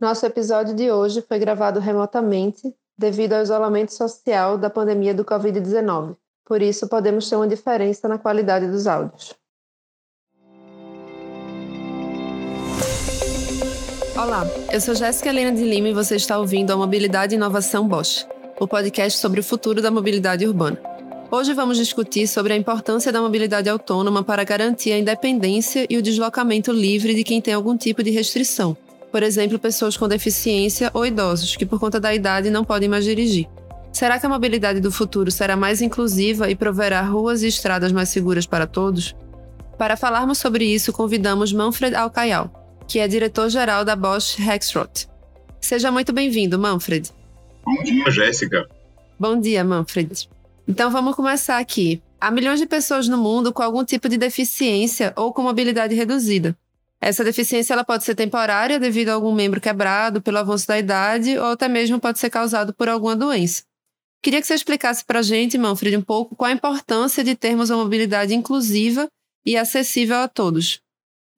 Nosso episódio de hoje foi gravado remotamente devido ao isolamento social da pandemia do Covid-19. Por isso, podemos ter uma diferença na qualidade dos áudios. Olá, eu sou Jéssica Helena de Lima e você está ouvindo a Mobilidade e Inovação Bosch, o podcast sobre o futuro da mobilidade urbana. Hoje vamos discutir sobre a importância da mobilidade autônoma para garantir a independência e o deslocamento livre de quem tem algum tipo de restrição, por exemplo, pessoas com deficiência ou idosos que, por conta da idade, não podem mais dirigir. Será que a mobilidade do futuro será mais inclusiva e proverá ruas e estradas mais seguras para todos? Para falarmos sobre isso, convidamos Manfred Alcayal, que é diretor-geral da Bosch Rexroth. Seja muito bem-vindo, Manfred. Bom dia, Jéssica. Bom dia, Manfred. Então vamos começar aqui. Há milhões de pessoas no mundo com algum tipo de deficiência ou com mobilidade reduzida. Essa deficiência ela pode ser temporária devido a algum membro quebrado, pelo avanço da idade, ou até mesmo pode ser causado por alguma doença. Queria que você explicasse para a gente, Manfred, um pouco qual a importância de termos uma mobilidade inclusiva e acessível a todos.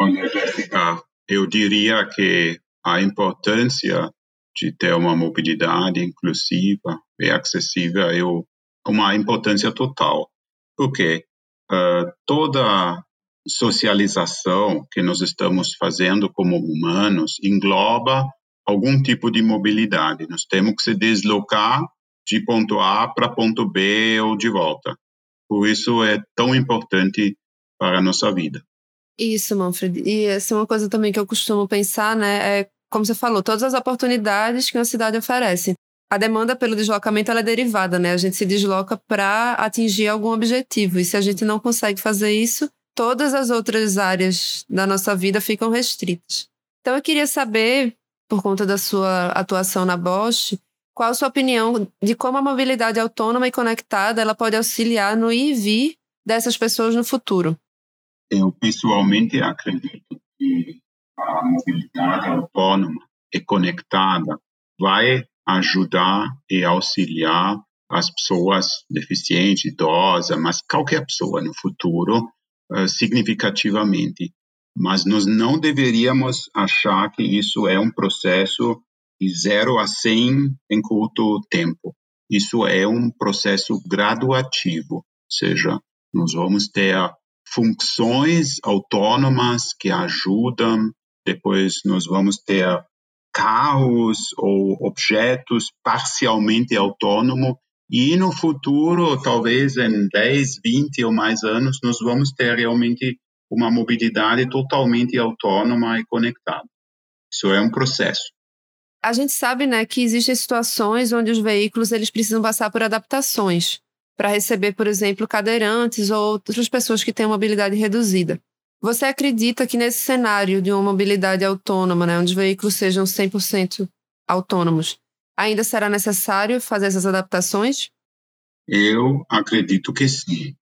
Olha, Jéssica, eu diria que a importância de ter uma mobilidade inclusiva e acessível é uma importância total, porque uh, toda socialização que nós estamos fazendo como humanos engloba algum tipo de mobilidade. Nós temos que se deslocar de ponto A para ponto B ou de volta. Por isso é tão importante para a nossa vida. Isso, Manfred. E essa é uma coisa também que eu costumo pensar, né? É, como você falou, todas as oportunidades que uma cidade oferece. A demanda pelo deslocamento é derivada, né? A gente se desloca para atingir algum objetivo. E se a gente não consegue fazer isso, todas as outras áreas da nossa vida ficam restritas. Então eu queria saber, por conta da sua atuação na Bosch, qual a sua opinião de como a mobilidade autônoma e conectada ela pode auxiliar no ir e vir dessas pessoas no futuro? Eu pessoalmente acredito que a mobilidade autônoma e conectada vai ajudar e auxiliar as pessoas deficientes, idosas, mas qualquer pessoa no futuro uh, significativamente. Mas nós não deveríamos achar que isso é um processo de zero a 100 em curto tempo. Isso é um processo graduativo, ou seja, nós vamos ter funções autônomas que ajudam, depois nós vamos ter carros ou objetos parcialmente autônomos e no futuro, talvez em 10, 20 ou mais anos, nós vamos ter realmente uma mobilidade totalmente autônoma e conectada. Isso é um processo. A gente sabe, né, que existem situações onde os veículos eles precisam passar por adaptações para receber, por exemplo, cadeirantes ou outras pessoas que têm mobilidade reduzida. Você acredita que nesse cenário de uma mobilidade autônoma, né, onde os veículos sejam 100% autônomos, ainda será necessário fazer essas adaptações? Eu acredito que sim.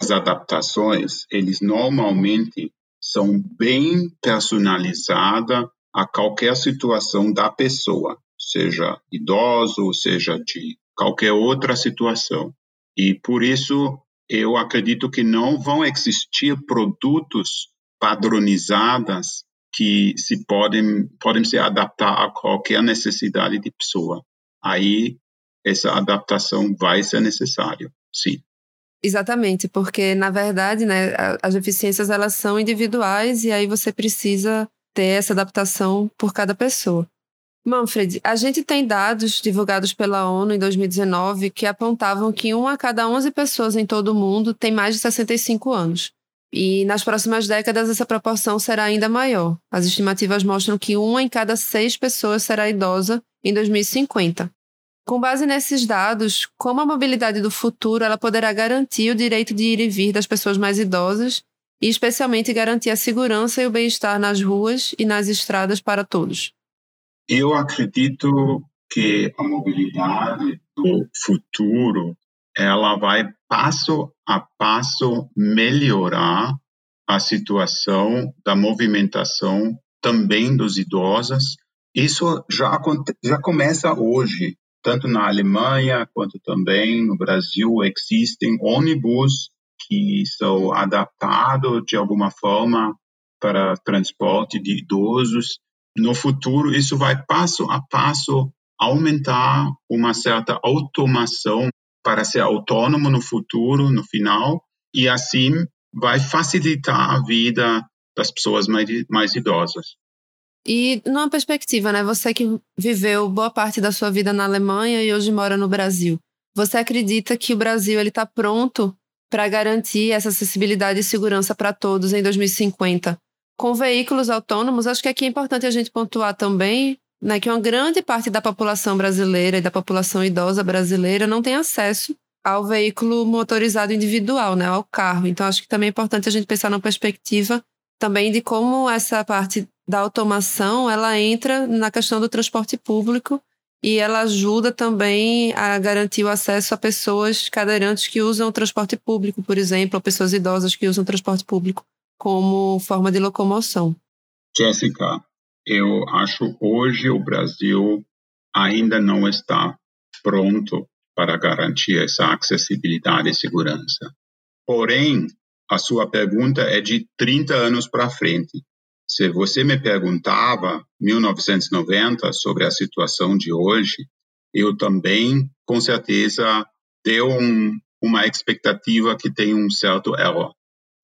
As adaptações, eles normalmente são bem personalizadas a qualquer situação da pessoa, seja idoso, seja de qualquer outra situação. E por isso eu acredito que não vão existir produtos padronizados que se podem podem se adaptar a qualquer necessidade de pessoa. Aí essa adaptação vai ser necessária, sim. Exatamente, porque na verdade, né, as deficiências elas são individuais e aí você precisa ter essa adaptação por cada pessoa. Manfred, a gente tem dados divulgados pela ONU em 2019 que apontavam que uma a cada 11 pessoas em todo o mundo tem mais de 65 anos. E nas próximas décadas essa proporção será ainda maior. As estimativas mostram que uma em cada seis pessoas será idosa em 2050. Com base nesses dados, como a mobilidade do futuro ela poderá garantir o direito de ir e vir das pessoas mais idosas e especialmente garantir a segurança e o bem-estar nas ruas e nas estradas para todos? Eu acredito que a mobilidade do futuro ela vai passo a passo melhorar a situação da movimentação também dos idosos. Isso já, já começa hoje, tanto na Alemanha quanto também no Brasil existem ônibus que são adaptados de alguma forma para transporte de idosos no futuro isso vai passo a passo aumentar uma certa automação para ser autônomo no futuro, no final, e assim vai facilitar a vida das pessoas mais, mais idosas. E numa perspectiva, né, você que viveu boa parte da sua vida na Alemanha e hoje mora no Brasil, você acredita que o Brasil ele está pronto para garantir essa acessibilidade e segurança para todos em 2050? Com veículos autônomos, acho que aqui é importante a gente pontuar também né, que uma grande parte da população brasileira e da população idosa brasileira não tem acesso ao veículo motorizado individual, né, ao carro. Então, acho que também é importante a gente pensar na perspectiva também de como essa parte da automação ela entra na questão do transporte público e ela ajuda também a garantir o acesso a pessoas cadeirantes que usam o transporte público, por exemplo, ou pessoas idosas que usam o transporte público como forma de locomoção. Jéssica, eu acho hoje o Brasil ainda não está pronto para garantir essa acessibilidade e segurança. Porém, a sua pergunta é de 30 anos para frente. Se você me perguntava, 1990, sobre a situação de hoje, eu também, com certeza, deu um, uma expectativa que tem um certo erro.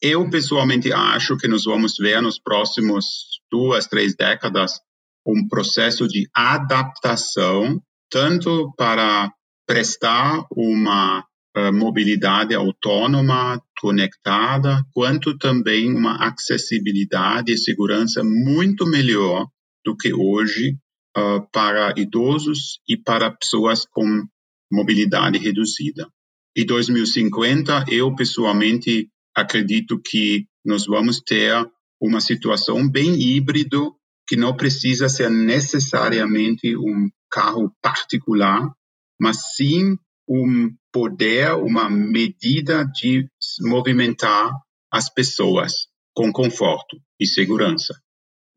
Eu, pessoalmente, acho que nós vamos ver nos próximos duas, três décadas um processo de adaptação, tanto para prestar uma uh, mobilidade autônoma, conectada, quanto também uma acessibilidade e segurança muito melhor do que hoje uh, para idosos e para pessoas com mobilidade reduzida. Em 2050, eu pessoalmente acredito que nós vamos ter uma situação bem híbrido que não precisa ser necessariamente um carro particular, mas sim um poder, uma medida de movimentar as pessoas com conforto e segurança.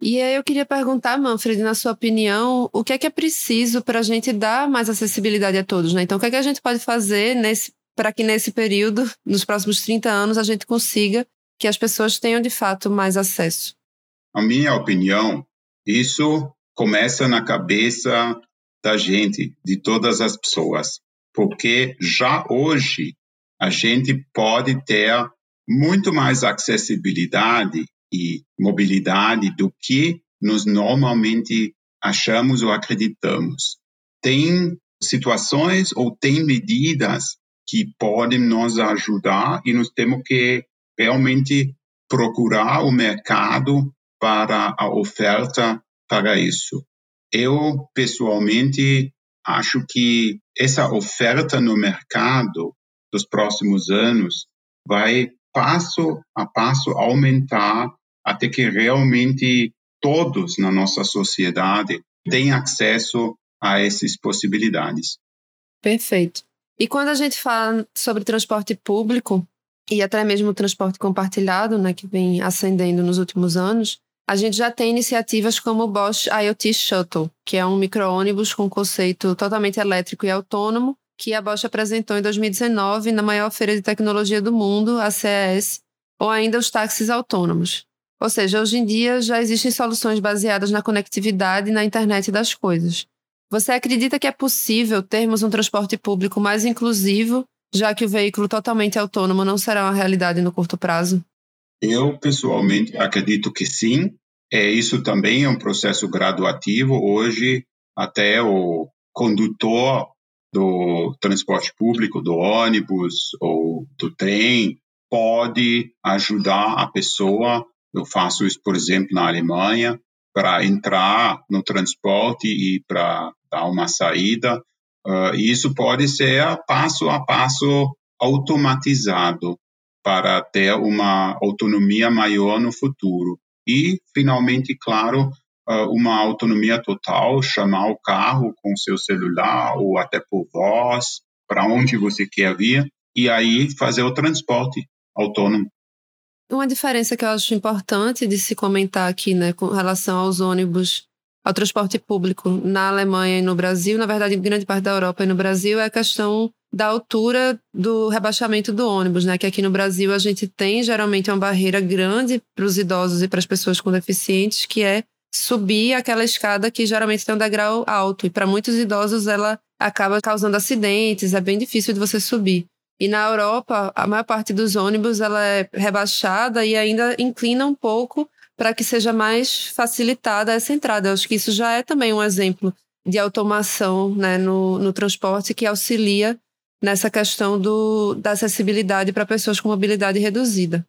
E aí eu queria perguntar, Manfred, na sua opinião, o que é que é preciso para a gente dar mais acessibilidade a todos, né? Então, o que é que a gente pode fazer para que nesse período, nos próximos 30 anos, a gente consiga que as pessoas tenham de fato mais acesso? A minha opinião, isso começa na cabeça da gente, de todas as pessoas porque já hoje a gente pode ter muito mais acessibilidade e mobilidade do que nós normalmente achamos ou acreditamos. Tem situações ou tem medidas que podem nos ajudar e nós temos que realmente procurar o mercado para a oferta para isso. Eu, pessoalmente, acho que essa oferta no mercado dos próximos anos vai passo a passo aumentar até que realmente todos na nossa sociedade tenham acesso a essas possibilidades. Perfeito. E quando a gente fala sobre transporte público e até mesmo transporte compartilhado, né, que vem ascendendo nos últimos anos, a gente já tem iniciativas como o Bosch IoT Shuttle, que é um micro-ônibus com conceito totalmente elétrico e autônomo, que a Bosch apresentou em 2019 na maior feira de tecnologia do mundo, a CES, ou ainda os táxis autônomos. Ou seja, hoje em dia já existem soluções baseadas na conectividade e na internet das coisas. Você acredita que é possível termos um transporte público mais inclusivo, já que o veículo totalmente autônomo não será uma realidade no curto prazo? Eu, pessoalmente, acredito que sim. É, isso também é um processo graduativo. Hoje, até o condutor do transporte público, do ônibus ou do trem, pode ajudar a pessoa. Eu faço isso, por exemplo, na Alemanha, para entrar no transporte e para dar uma saída. Uh, isso pode ser passo a passo automatizado para ter uma autonomia maior no futuro. E, finalmente, claro, ah, uma autonomia total, chamar o carro com seu celular ou até por voz, para onde você quer vir, e aí fazer o transporte autônomo. Uma diferença que eu acho importante de se comentar aqui, né, com relação aos ônibus, ao transporte público na Alemanha e no Brasil, na verdade, em grande parte da Europa e no Brasil, é a questão da altura do rebaixamento do ônibus, né? Que aqui no Brasil a gente tem geralmente uma barreira grande para os idosos e para as pessoas com deficientes, que é subir aquela escada que geralmente tem um degrau alto. E para muitos idosos ela acaba causando acidentes, é bem difícil de você subir. E na Europa, a maior parte dos ônibus ela é rebaixada e ainda inclina um pouco para que seja mais facilitada essa entrada. Eu acho que isso já é também um exemplo de automação né, no, no transporte que auxilia nessa questão do, da acessibilidade para pessoas com mobilidade reduzida.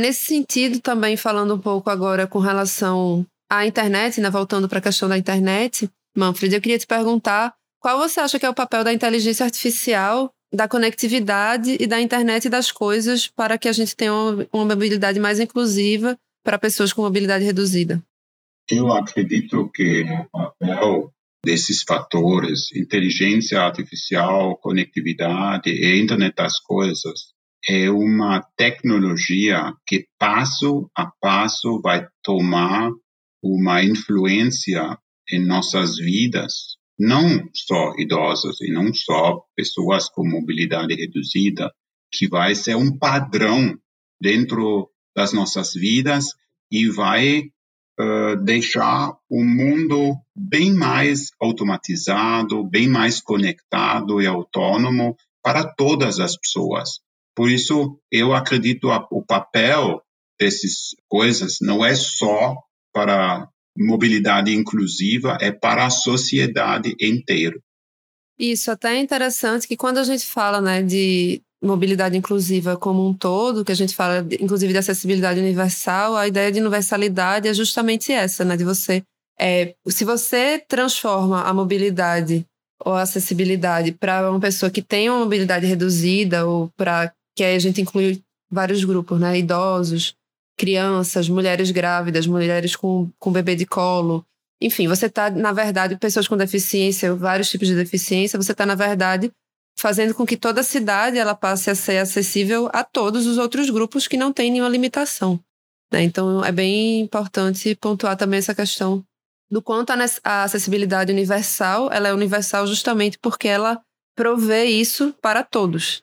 Nesse sentido, também falando um pouco agora com relação à internet, né, voltando para a questão da internet, Manfred, eu queria te perguntar qual você acha que é o papel da inteligência artificial, da conectividade e da internet das coisas para que a gente tenha uma, uma mobilidade mais inclusiva para pessoas com mobilidade reduzida? Eu acredito que o papel desses fatores, inteligência artificial, conectividade e internet das coisas, é uma tecnologia que passo a passo vai tomar uma influência em nossas vidas, não só idosos e não só pessoas com mobilidade reduzida, que vai ser um padrão dentro das nossas vidas e vai uh, deixar o mundo bem mais automatizado, bem mais conectado e autônomo para todas as pessoas. Por isso, eu acredito que o papel dessas coisas não é só para mobilidade inclusiva, é para a sociedade inteira. Isso, até é interessante que quando a gente fala né, de mobilidade inclusiva como um todo, que a gente fala, inclusive, de acessibilidade universal, a ideia de universalidade é justamente essa, né? De você. É, se você transforma a mobilidade ou a acessibilidade para uma pessoa que tem uma mobilidade reduzida, ou para. que aí a gente inclui vários grupos, né? Idosos, crianças, mulheres grávidas, mulheres com, com bebê de colo. Enfim, você está, na verdade, pessoas com deficiência, vários tipos de deficiência, você está, na verdade, fazendo com que toda a cidade ela passe a ser acessível a todos os outros grupos que não têm nenhuma limitação. Né? Então, é bem importante pontuar também essa questão do quanto a acessibilidade universal ela é universal justamente porque ela provê isso para todos.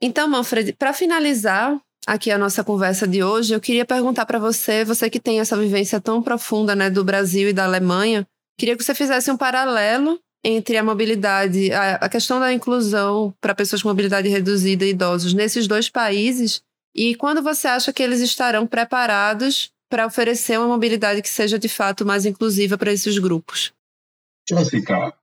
Então, Manfred, para finalizar aqui a nossa conversa de hoje, eu queria perguntar para você, você que tem essa vivência tão profunda né, do Brasil e da Alemanha, queria que você fizesse um paralelo entre a mobilidade, a, a questão da inclusão para pessoas com mobilidade reduzida e idosos nesses dois países e quando você acha que eles estarão preparados para oferecer uma mobilidade que seja de fato mais inclusiva para esses grupos? Jéssica,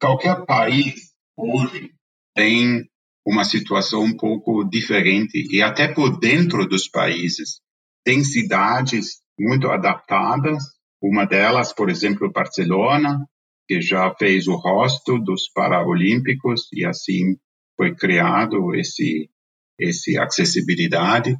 qualquer país hoje tem uma situação um pouco diferente e até por dentro dos países tem cidades muito adaptadas. Uma delas, por exemplo, Barcelona, que já fez o rosto dos Paralímpicos e assim foi criado esse esse acessibilidade.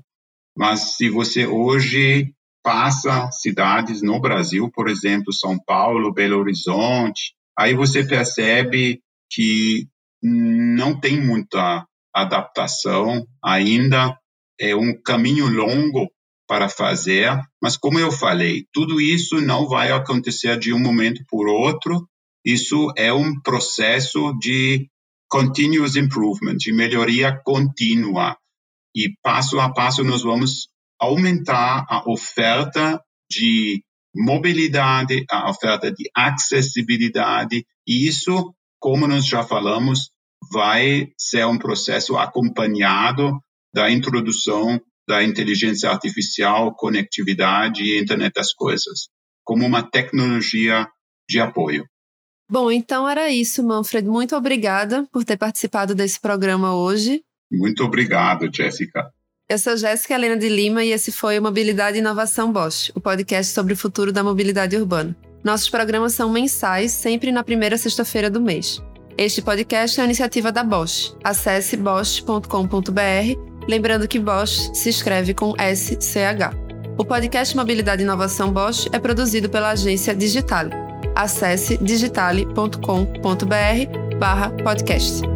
Mas se você hoje passa cidades no Brasil, por exemplo, São Paulo, Belo Horizonte, aí você percebe que não tem muita adaptação ainda, é um caminho longo para fazer, mas como eu falei, tudo isso não vai acontecer de um momento por outro, isso é um processo de continuous improvement, de melhoria contínua. E passo a passo nós vamos aumentar a oferta de mobilidade, a oferta de acessibilidade, e isso, como nós já falamos, vai ser um processo acompanhado da introdução da inteligência artificial, conectividade e internet das coisas, como uma tecnologia de apoio. Bom, então era isso, Manfred. Muito obrigada por ter participado desse programa hoje. Muito obrigado, Jéssica. Eu sou Jéssica Helena de Lima e esse foi o Mobilidade e Inovação Bosch, o podcast sobre o futuro da mobilidade urbana. Nossos programas são mensais, sempre na primeira sexta-feira do mês. Este podcast é uma iniciativa da Bosch. Acesse bosch.com.br, lembrando que Bosch se escreve com SCH. O podcast Mobilidade e Inovação Bosch é produzido pela agência Digitale acesse digitale.com.br/podcast.